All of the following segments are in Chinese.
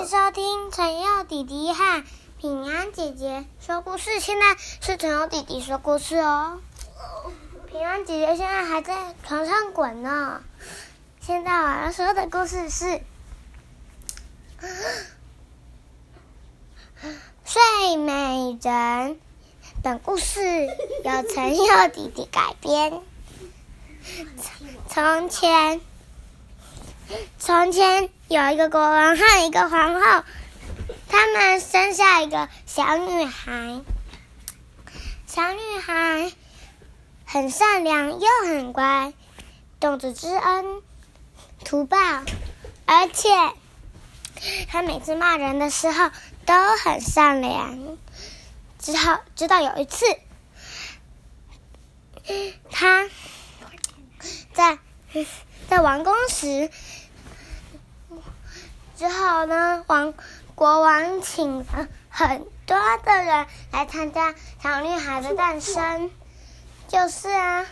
迎收听陈佑弟弟和平安姐姐说故事。现在是陈佑弟弟说故事哦。平安姐姐现在还在床上滚呢。现在我要说的故事是《睡美人》。本故事由陈佑弟弟改编。从前。从前有一个国王和一个皇后，他们生下一个小女孩。小女孩很善良又很乖，懂得知恩图报，而且她每次骂人的时候都很善良。直到直到有一次，她在。在王宫时，之后呢，王国王请了很多的人来参加小女孩的诞生。就是啊，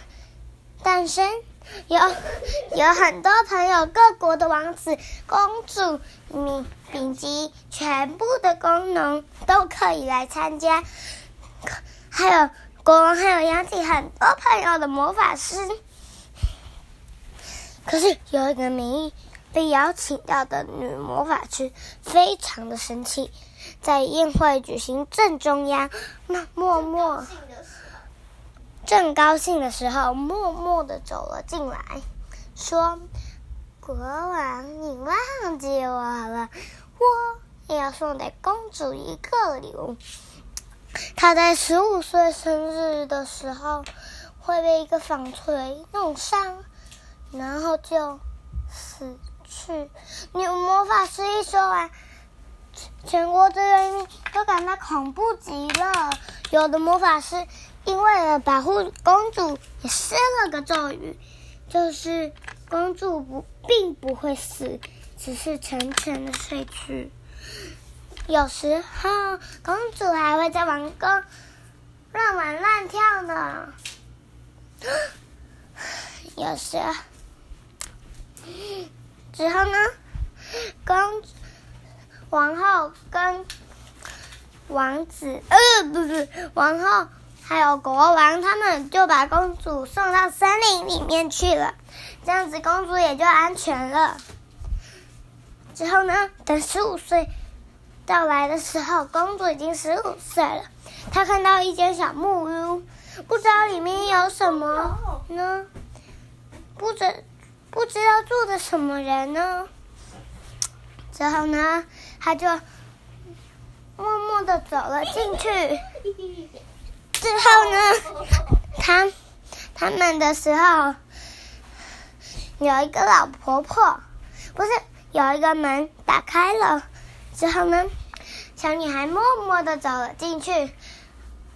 诞生有有很多朋友，各国的王子、公主、米丙级全部的工农都可以来参加。还有国王，还有邀请很多朋友的魔法师。可是有一个没被邀请到的女魔法师非常的生气，在宴会举行正中央，那默默正高兴的时候，默默的走了进来，说：“国王，你忘记我了？我也要送给公主一个礼物。她在十五岁生日的时候会被一个纺锤弄伤。”然后就死去。女魔法师一说完，全国的人都感到恐怖极了。有的魔法师因为了保护公主，也施了个咒语，就是公主不并不会死，只是沉沉的睡去。有时候公主还会在王宫乱玩乱跳呢。有时候。之后呢，公王后跟王子，呃，不是王后，还有国王，他们就把公主送到森林里面去了。这样子，公主也就安全了。之后呢，等十五岁到来的时候，公主已经十五岁了。她看到一间小木屋，不知道里面有什么呢？不知。不知道住的什么人呢？之后呢，他就默默的走了进去。之后呢，他他们的时候，有一个老婆婆，不是有一个门打开了。之后呢，小女孩默默的走了进去，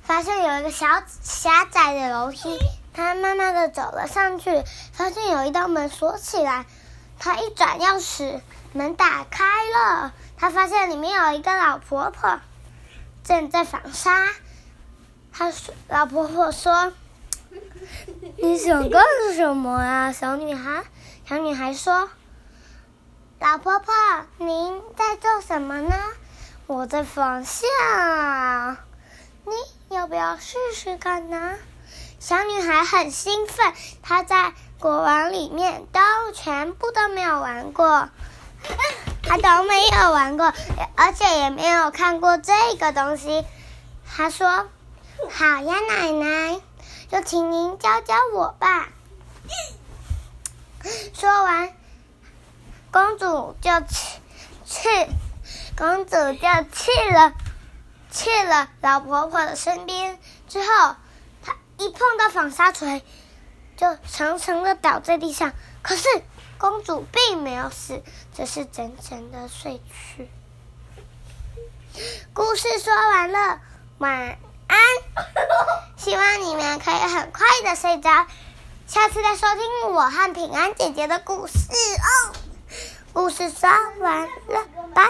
发现有一个小狭窄的楼梯。他慢慢的走了上去，发现有一道门锁起来。他一转钥匙，门打开了。他发现里面有一个老婆婆正在纺纱。他说：“老婆婆说，你想干什么呀，小女孩？”小女孩说：“老婆婆，您在做什么呢？”我在纺线啊。你要不要试试看呢？小女孩很兴奋，她在国王里面都全部都没有玩过，她都没有玩过，而且也没有看过这个东西。她说：“好呀，奶奶，就请您教教我吧。”说完，公主就去去，公主就去了去了老婆婆的身边之后。一碰到纺纱锤，就沉沉的倒在地上。可是公主并没有死，只是沉沉的睡去。故事说完了，晚安。希望你们可以很快的睡着，下次再收听我和平安姐姐的故事哦。故事说完了，拜。